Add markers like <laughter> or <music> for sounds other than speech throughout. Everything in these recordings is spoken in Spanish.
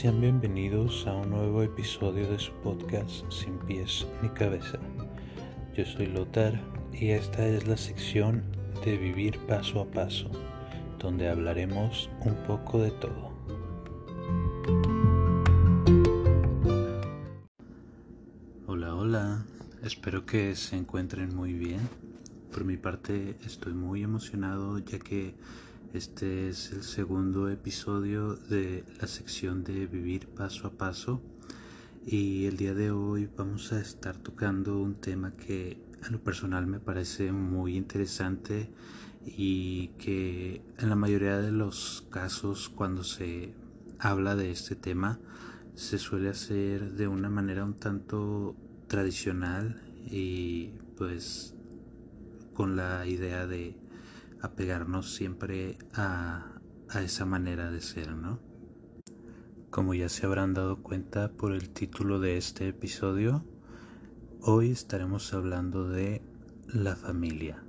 Sean bienvenidos a un nuevo episodio de su podcast Sin pies ni cabeza. Yo soy Lotar y esta es la sección de Vivir paso a paso, donde hablaremos un poco de todo. Hola, hola, espero que se encuentren muy bien. Por mi parte estoy muy emocionado ya que este es el segundo episodio de la sección de Vivir paso a paso. Y el día de hoy vamos a estar tocando un tema que a lo personal me parece muy interesante y que en la mayoría de los casos cuando se habla de este tema se suele hacer de una manera un tanto tradicional y pues con la idea de apegarnos siempre a, esa manera de ser, ¿no? Como ya se habrán dado cuenta por el título de este episodio, hoy estaremos hablando de la familia.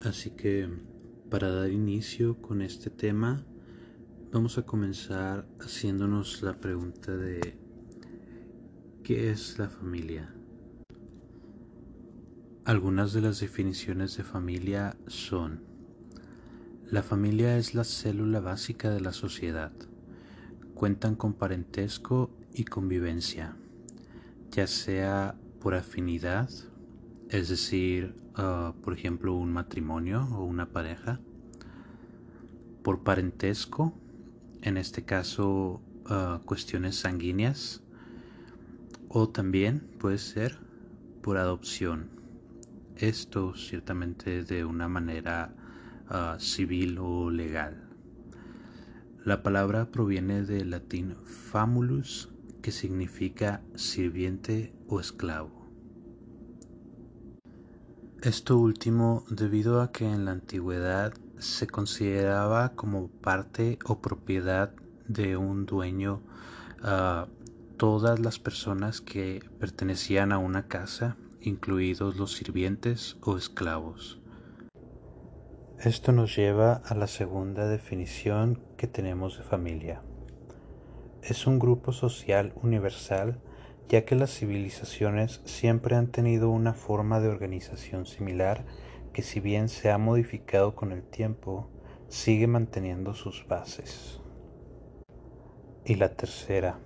Así que para dar inicio con este tema, vamos a comenzar haciéndonos la pregunta de ¿qué es la familia? Algunas de las definiciones de familia son la familia es la célula básica de la sociedad. Cuentan con parentesco y convivencia, ya sea por afinidad, es decir, ah, por ejemplo, un matrimonio o una pareja, por parentesco, en este caso ah, cuestiones sanguíneas, o también puede ser por adopción. Esto ciertamente de una manera civil o legal. La palabra proviene del latín famulus, que significa sirviente o esclavo. Esto último debido a que en la antigüedad se consideraba como parte o propiedad de un dueño todas las personas que pertenecían a una casa, incluidos los sirvientes o esclavos. Esto nos lleva a la segunda definición que tenemos de familia. Es un grupo social universal ya que las civilizaciones siempre han tenido una forma de organización similar que si bien se ha modificado con el tiempo, sigue manteniendo sus bases. Y la tercera.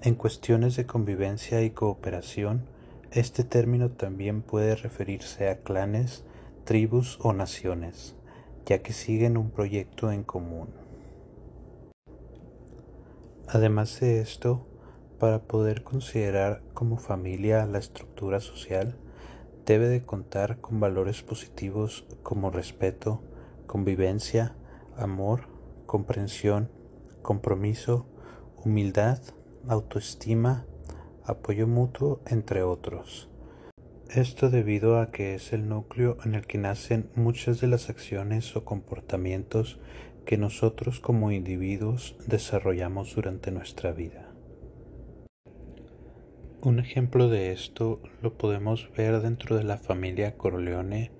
En cuestiones de convivencia y cooperación, este término también puede referirse a clanes, tribus o naciones, ya que siguen un proyecto en común. Además de esto, para poder considerar como familia la estructura social, debe de contar con valores positivos como respeto, convivencia, amor, comprensión, compromiso, humildad, autoestima, apoyo mutuo, entre otros. Esto debido a que es el núcleo en el que nacen muchas de las acciones o comportamientos que nosotros como individuos desarrollamos durante nuestra vida. Un ejemplo de esto lo podemos ver dentro de la familia Corleone,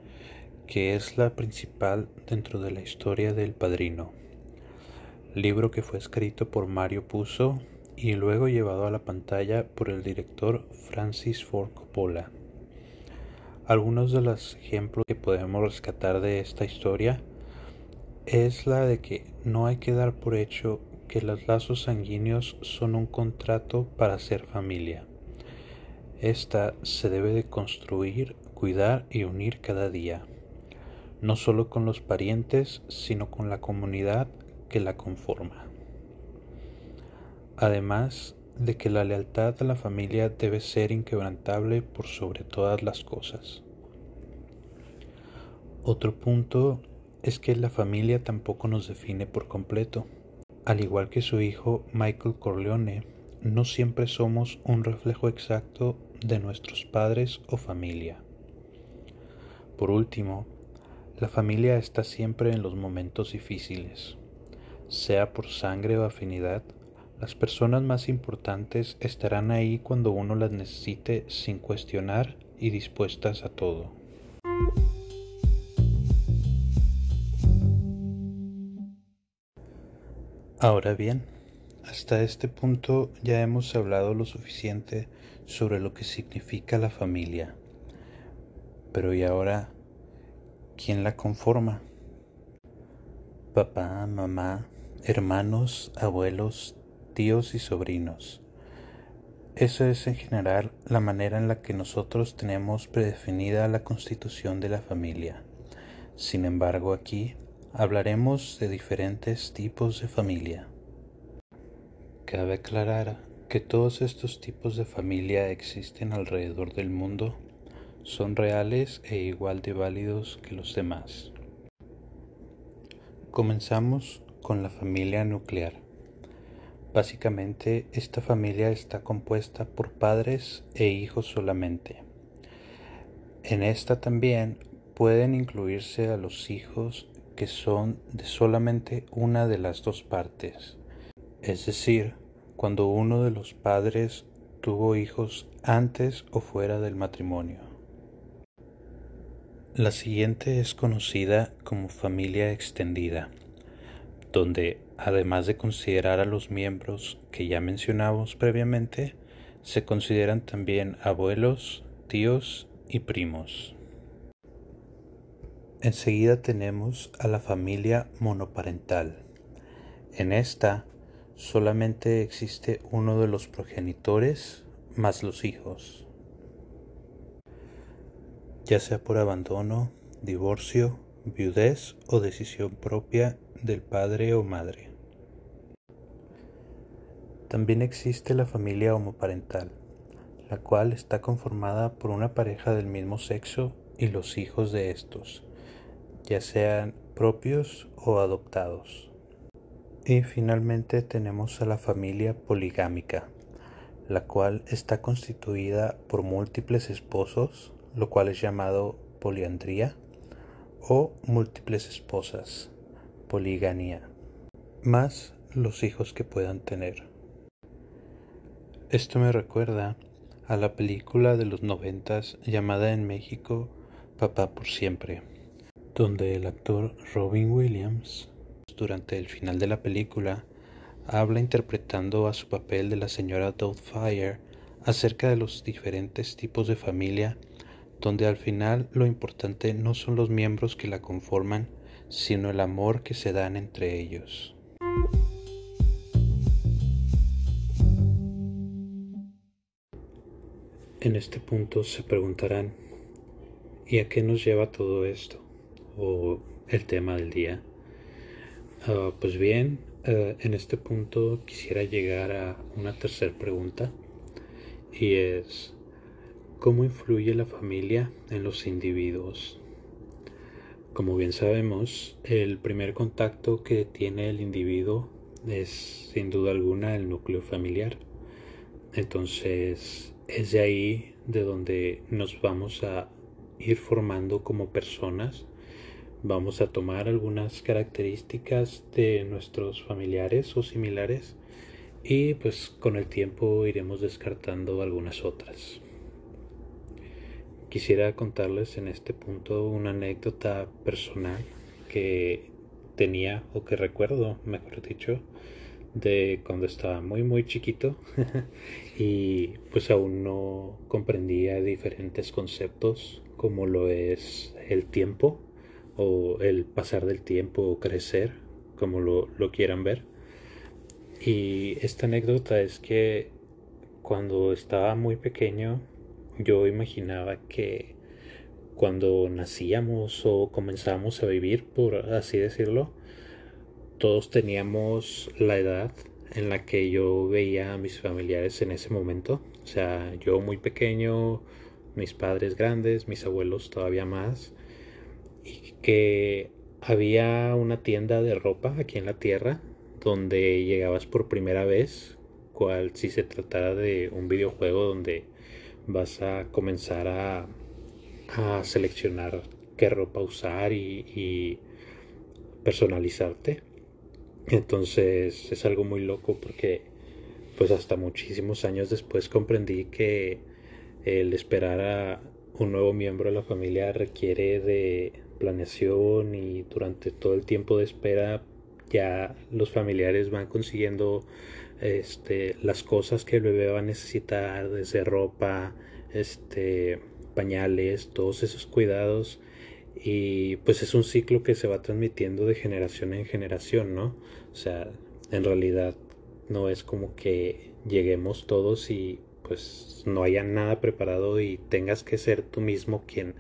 que es la principal dentro de la historia del Padrino, libro que fue escrito por Mario Puzo y luego llevado a la pantalla por el director Francis Ford Coppola. Algunos de los ejemplos que podemos rescatar de esta historia es la de que no hay que dar por hecho que los lazos sanguíneos son un contrato para ser familia. Esta se debe de construir, cuidar y unir cada día, no solo con los parientes, sino con la comunidad que la conforma. Además, de que la lealtad a la familia debe ser inquebrantable por sobre todas las cosas. Otro punto es que la familia tampoco nos define por completo. Al igual que su hijo Michael Corleone, no siempre somos un reflejo exacto de nuestros padres o familia. Por último, la familia está siempre en los momentos difíciles, sea por sangre o afinidad, las personas más importantes estarán ahí cuando uno las necesite sin cuestionar y dispuestas a todo. Ahora bien, hasta este punto ya hemos hablado lo suficiente sobre lo que significa la familia. Pero ¿y ahora quién la conforma? Papá, mamá, hermanos, abuelos, tíos y sobrinos. Eso es en general la manera en la que nosotros tenemos predefinida la constitución de la familia. Sin embargo, aquí hablaremos de diferentes tipos de familia. Cabe aclarar que todos estos tipos de familia existen alrededor del mundo, son reales e igual de válidos que los demás. Comenzamos con la familia nuclear. Básicamente, esta familia está compuesta por padres e hijos solamente. En esta también pueden incluirse a los hijos que son de solamente una de las dos partes, es decir, cuando uno de los padres tuvo hijos antes o fuera del matrimonio. La siguiente es conocida como familia extendida, donde además de considerar a los miembros que ya mencionamos previamente, se consideran también abuelos, tíos y primos. Enseguida tenemos a la familia monoparental. En esta solamente existe uno de los progenitores más los hijos, ya sea por abandono, divorcio, viudez o decisión propia del padre o madre. También existe la familia homoparental, la cual está conformada por una pareja del mismo sexo y los hijos de estos, ya sean propios o adoptados. Y finalmente tenemos a la familia poligámica, la cual está constituida por múltiples esposos, lo cual es llamado poliandría, o múltiples esposas, poligamia, más los hijos que puedan tener. Esto me recuerda a la película de los noventas llamada en México Papá por siempre, donde el actor Robin Williams, durante el final de la película, habla interpretando a su papel de la señora Doubtfire acerca de los diferentes tipos de familia, donde al final lo importante no son los miembros que la conforman, sino el amor que se dan entre ellos. En este punto se preguntarán, ¿y a qué nos lleva todo esto? O el tema del día. Ah, pues bien, ah, en este punto quisiera llegar a una tercera pregunta y es, ¿cómo influye la familia en los individuos? Como bien sabemos, el primer contacto que tiene el individuo es sin duda alguna el núcleo familiar. Entonces, es de ahí de donde nos vamos a ir formando como personas. Vamos a tomar algunas características de nuestros familiares o similares y pues con el tiempo iremos descartando algunas otras. Quisiera contarles en este punto una anécdota personal que tenía o que recuerdo, mejor dicho, de cuando estaba muy muy chiquito <laughs> y pues aún no comprendía diferentes conceptos como lo es el tiempo o el pasar del tiempo o crecer como lo, lo quieran ver. Y esta anécdota es que cuando estaba muy pequeño yo imaginaba que cuando nacíamos o comenzábamos a vivir por así decirlo todos teníamos la edad en la que yo veía a mis familiares en ese momento. O sea, yo muy pequeño, mis padres grandes, mis abuelos todavía más. Y que había una tienda de ropa aquí en la tierra donde llegabas por primera vez, cual si se tratara de un videojuego donde vas a comenzar a, a seleccionar qué ropa usar y, y personalizarte. Entonces es algo muy loco porque pues hasta muchísimos años después comprendí que el esperar a un nuevo miembro de la familia requiere de planeación y durante todo el tiempo de espera ya los familiares van consiguiendo este, las cosas que el bebé va a necesitar, desde ropa, este, pañales, todos esos cuidados. Y pues es un ciclo que se va transmitiendo de generación en generación, ¿no? O sea, en realidad no es como que lleguemos todos y pues no haya nada preparado y tengas que ser tú mismo quien,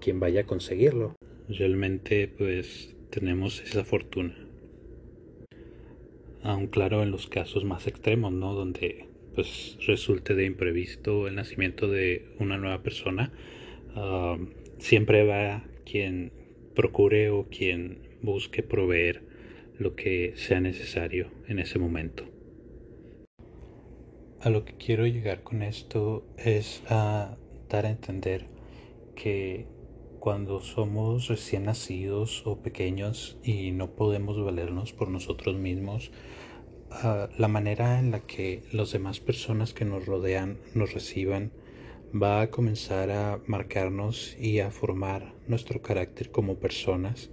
quien vaya a conseguirlo. Realmente pues tenemos esa fortuna. Aún claro en los casos más extremos, ¿no? Donde pues resulte de imprevisto el nacimiento de una nueva persona, ah, siempre va quien procure o quien busque proveer lo que sea necesario en ese momento. A lo que quiero llegar con esto es a dar a entender que cuando somos recién nacidos o pequeños y no podemos valernos por nosotros mismos, ah, la manera en la que las demás personas que nos rodean nos reciban va a comenzar a marcarnos y a formar nuestro carácter como personas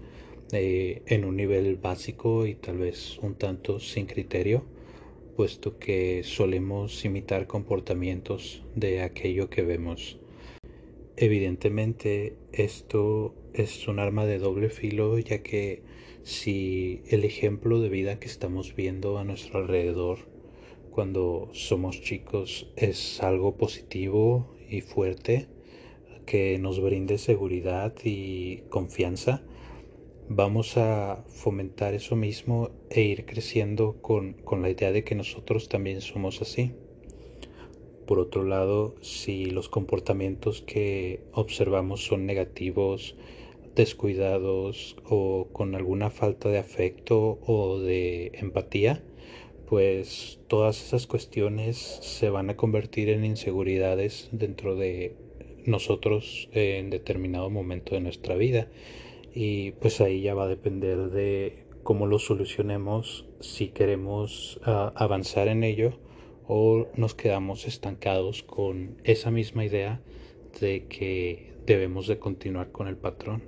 eh, en un nivel básico y tal vez un tanto sin criterio puesto que solemos imitar comportamientos de aquello que vemos. Evidentemente esto es un arma de doble filo ya que si el ejemplo de vida que estamos viendo a nuestro alrededor cuando somos chicos es algo positivo y fuerte que nos brinde seguridad y confianza, vamos a fomentar eso mismo e ir creciendo con, con, la idea de que nosotros también somos así. Por otro lado, si los comportamientos que observamos son negativos, descuidados o con alguna falta de afecto o de empatía, pues todas esas cuestiones se van a convertir en inseguridades dentro de nosotros en determinado momento de nuestra vida y pues ahí ya va a depender de cómo lo solucionemos si queremos ah, avanzar en ello o nos quedamos estancados con esa misma idea de que debemos de continuar con el patrón.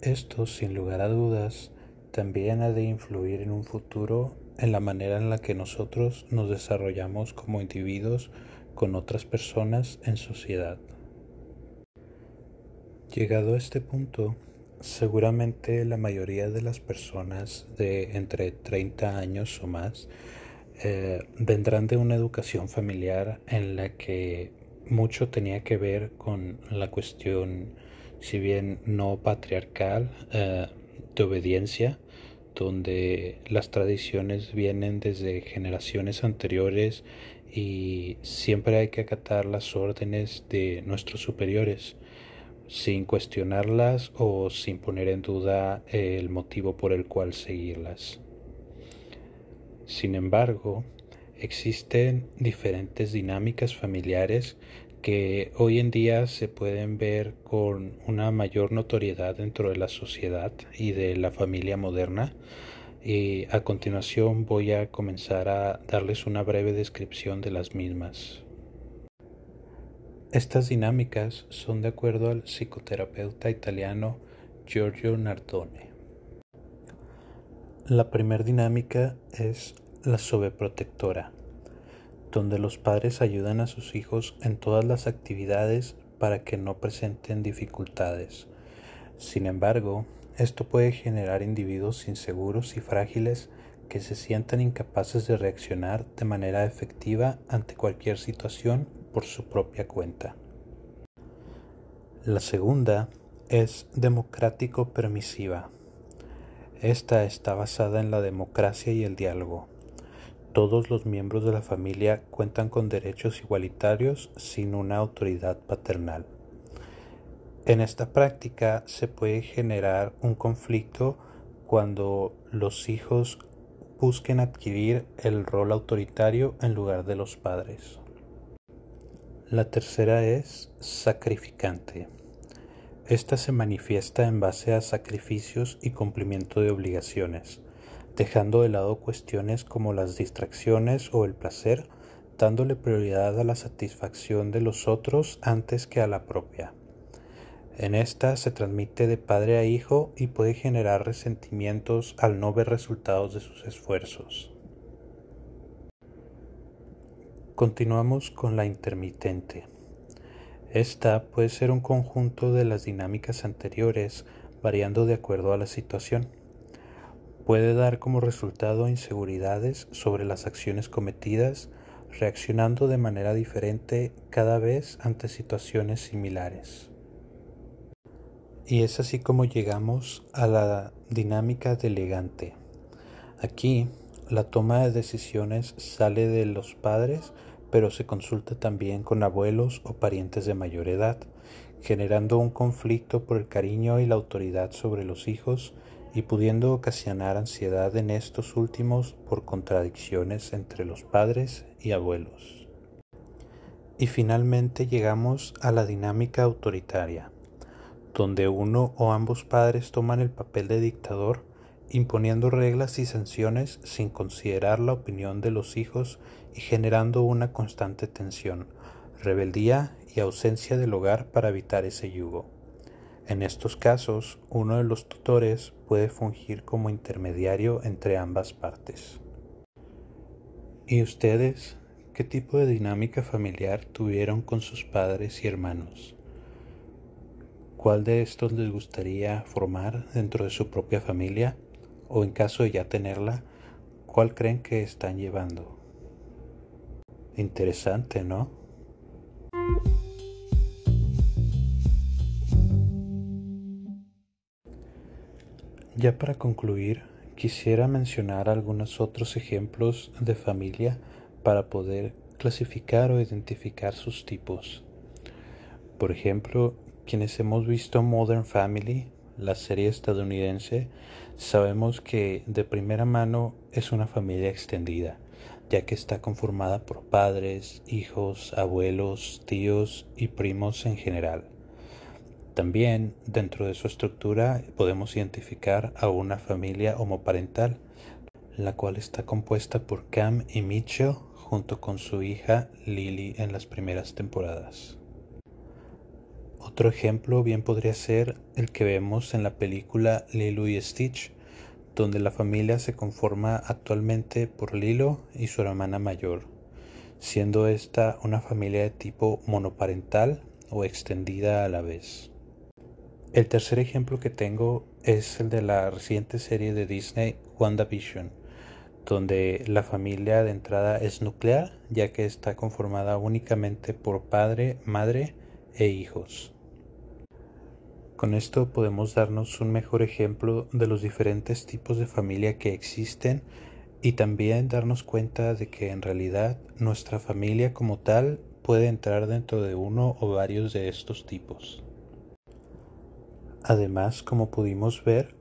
Esto, sin lugar a dudas, también ha de influir en un futuro en la manera en la que nosotros nos desarrollamos como individuos con otras personas en sociedad. Llegado a este punto, seguramente la mayoría de las personas de entre 30 años o más eh, vendrán de una educación familiar en la que mucho tenía que ver con la cuestión, si bien no patriarcal, eh, de obediencia, donde las tradiciones vienen desde generaciones anteriores y siempre hay que acatar las órdenes de nuestros superiores sin cuestionarlas o sin poner en duda el motivo por el cual seguirlas. Sin embargo, existen diferentes dinámicas familiares que hoy en día se pueden ver con una mayor notoriedad dentro de la sociedad y de la familia moderna. Y a continuación voy a comenzar a darles una breve descripción de las mismas. Estas dinámicas son de acuerdo al psicoterapeuta italiano Giorgio Nardone. La primera dinámica es la sobreprotectora, donde los padres ayudan a sus hijos en todas las actividades para que no presenten dificultades. Sin embargo, esto puede generar individuos inseguros y frágiles que se sientan incapaces de reaccionar de manera efectiva ante cualquier situación por su propia cuenta. La segunda es democrático permisiva. Esta está basada en la democracia y el diálogo. Todos los miembros de la familia cuentan con derechos igualitarios sin una autoridad paternal. En esta práctica se puede generar un conflicto cuando los hijos busquen adquirir el rol autoritario en lugar de los padres. La tercera es sacrificante. Esta se manifiesta en base a sacrificios y cumplimiento de obligaciones, dejando de lado cuestiones como las distracciones o el placer, dándole prioridad a la satisfacción de los otros antes que a la propia. En esta se transmite de padre a hijo y puede generar resentimientos al no ver resultados de sus esfuerzos. Continuamos con la intermitente. Esta puede ser un conjunto de las dinámicas anteriores variando de acuerdo a la situación. Puede dar como resultado inseguridades sobre las acciones cometidas, reaccionando de manera diferente cada vez ante situaciones similares. Y es así como llegamos a la dinámica delegante. Aquí la toma de decisiones sale de los padres, pero se consulta también con abuelos o parientes de mayor edad, generando un conflicto por el cariño y la autoridad sobre los hijos y pudiendo ocasionar ansiedad en estos últimos por contradicciones entre los padres y abuelos. Y finalmente llegamos a la dinámica autoritaria, donde uno o ambos padres toman el papel de dictador, imponiendo reglas y sanciones sin considerar la opinión de los hijos y generando una constante tensión, rebeldía y ausencia del hogar para evitar ese yugo. En estos casos, uno de los tutores puede fungir como intermediario entre ambas partes. ¿Y ustedes qué tipo de dinámica familiar tuvieron con sus padres y hermanos? ¿Cuál de estos les gustaría formar dentro de su propia familia? O en caso de ya tenerla, ¿cuál creen que están llevando? Interesante, ¿no? Ya para concluir, quisiera mencionar algunos otros ejemplos de familia para poder clasificar o identificar sus tipos. Por ejemplo, quienes hemos visto Modern Family, la serie estadounidense, sabemos que de primera mano es una familia extendida, ya que está conformada por padres, hijos, abuelos, tíos y primos en general. También dentro de su estructura podemos identificar a una familia homoparental, la cual está compuesta por Cam y Mitchell junto con su hija Lily en las primeras temporadas. Otro ejemplo bien podría ser el que vemos en la película Lilo y Stitch, donde la familia se conforma actualmente por Lilo y su hermana mayor, siendo esta una familia de tipo monoparental o extendida a la vez. El tercer ejemplo que tengo es el de la reciente serie de Disney WandaVision, donde la familia de entrada es nuclear, ya que está conformada únicamente por padre, madre e hijos. Con esto podemos darnos un mejor ejemplo de los diferentes tipos de familia que existen y también darnos cuenta de que en realidad nuestra familia como tal puede entrar dentro de uno o varios de estos tipos. Además, como pudimos ver,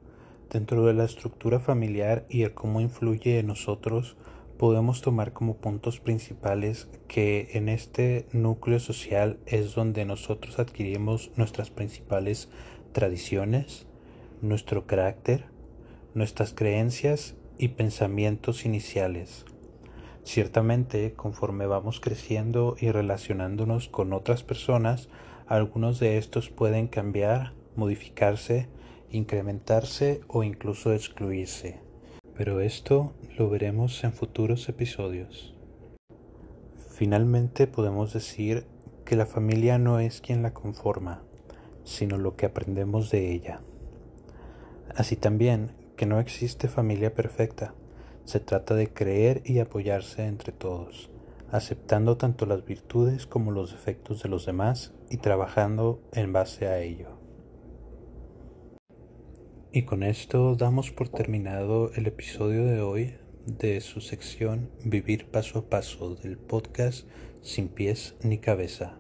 dentro de la estructura familiar y el cómo influye en nosotros, podemos tomar como puntos principales que en este núcleo social es donde nosotros adquirimos nuestras principales tradiciones, nuestro carácter, nuestras creencias y pensamientos iniciales. Ciertamente, conforme vamos creciendo y relacionándonos con otras personas, algunos de estos pueden cambiar modificarse, incrementarse o incluso excluirse. Pero esto lo veremos en futuros episodios. Finalmente podemos decir que la familia no es quien la conforma, sino lo que aprendemos de ella. Así también que no existe familia perfecta, se trata de creer y apoyarse entre todos, aceptando tanto las virtudes como los defectos de los demás y trabajando en base a ello. Y con esto damos por terminado el episodio de hoy de su sección Vivir paso a paso del podcast Sin pies ni cabeza.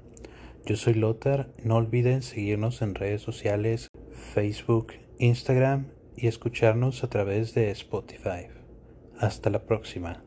Yo soy Lothar, no olviden seguirnos en redes sociales, Facebook, Instagram y escucharnos a través de Spotify. Hasta la próxima.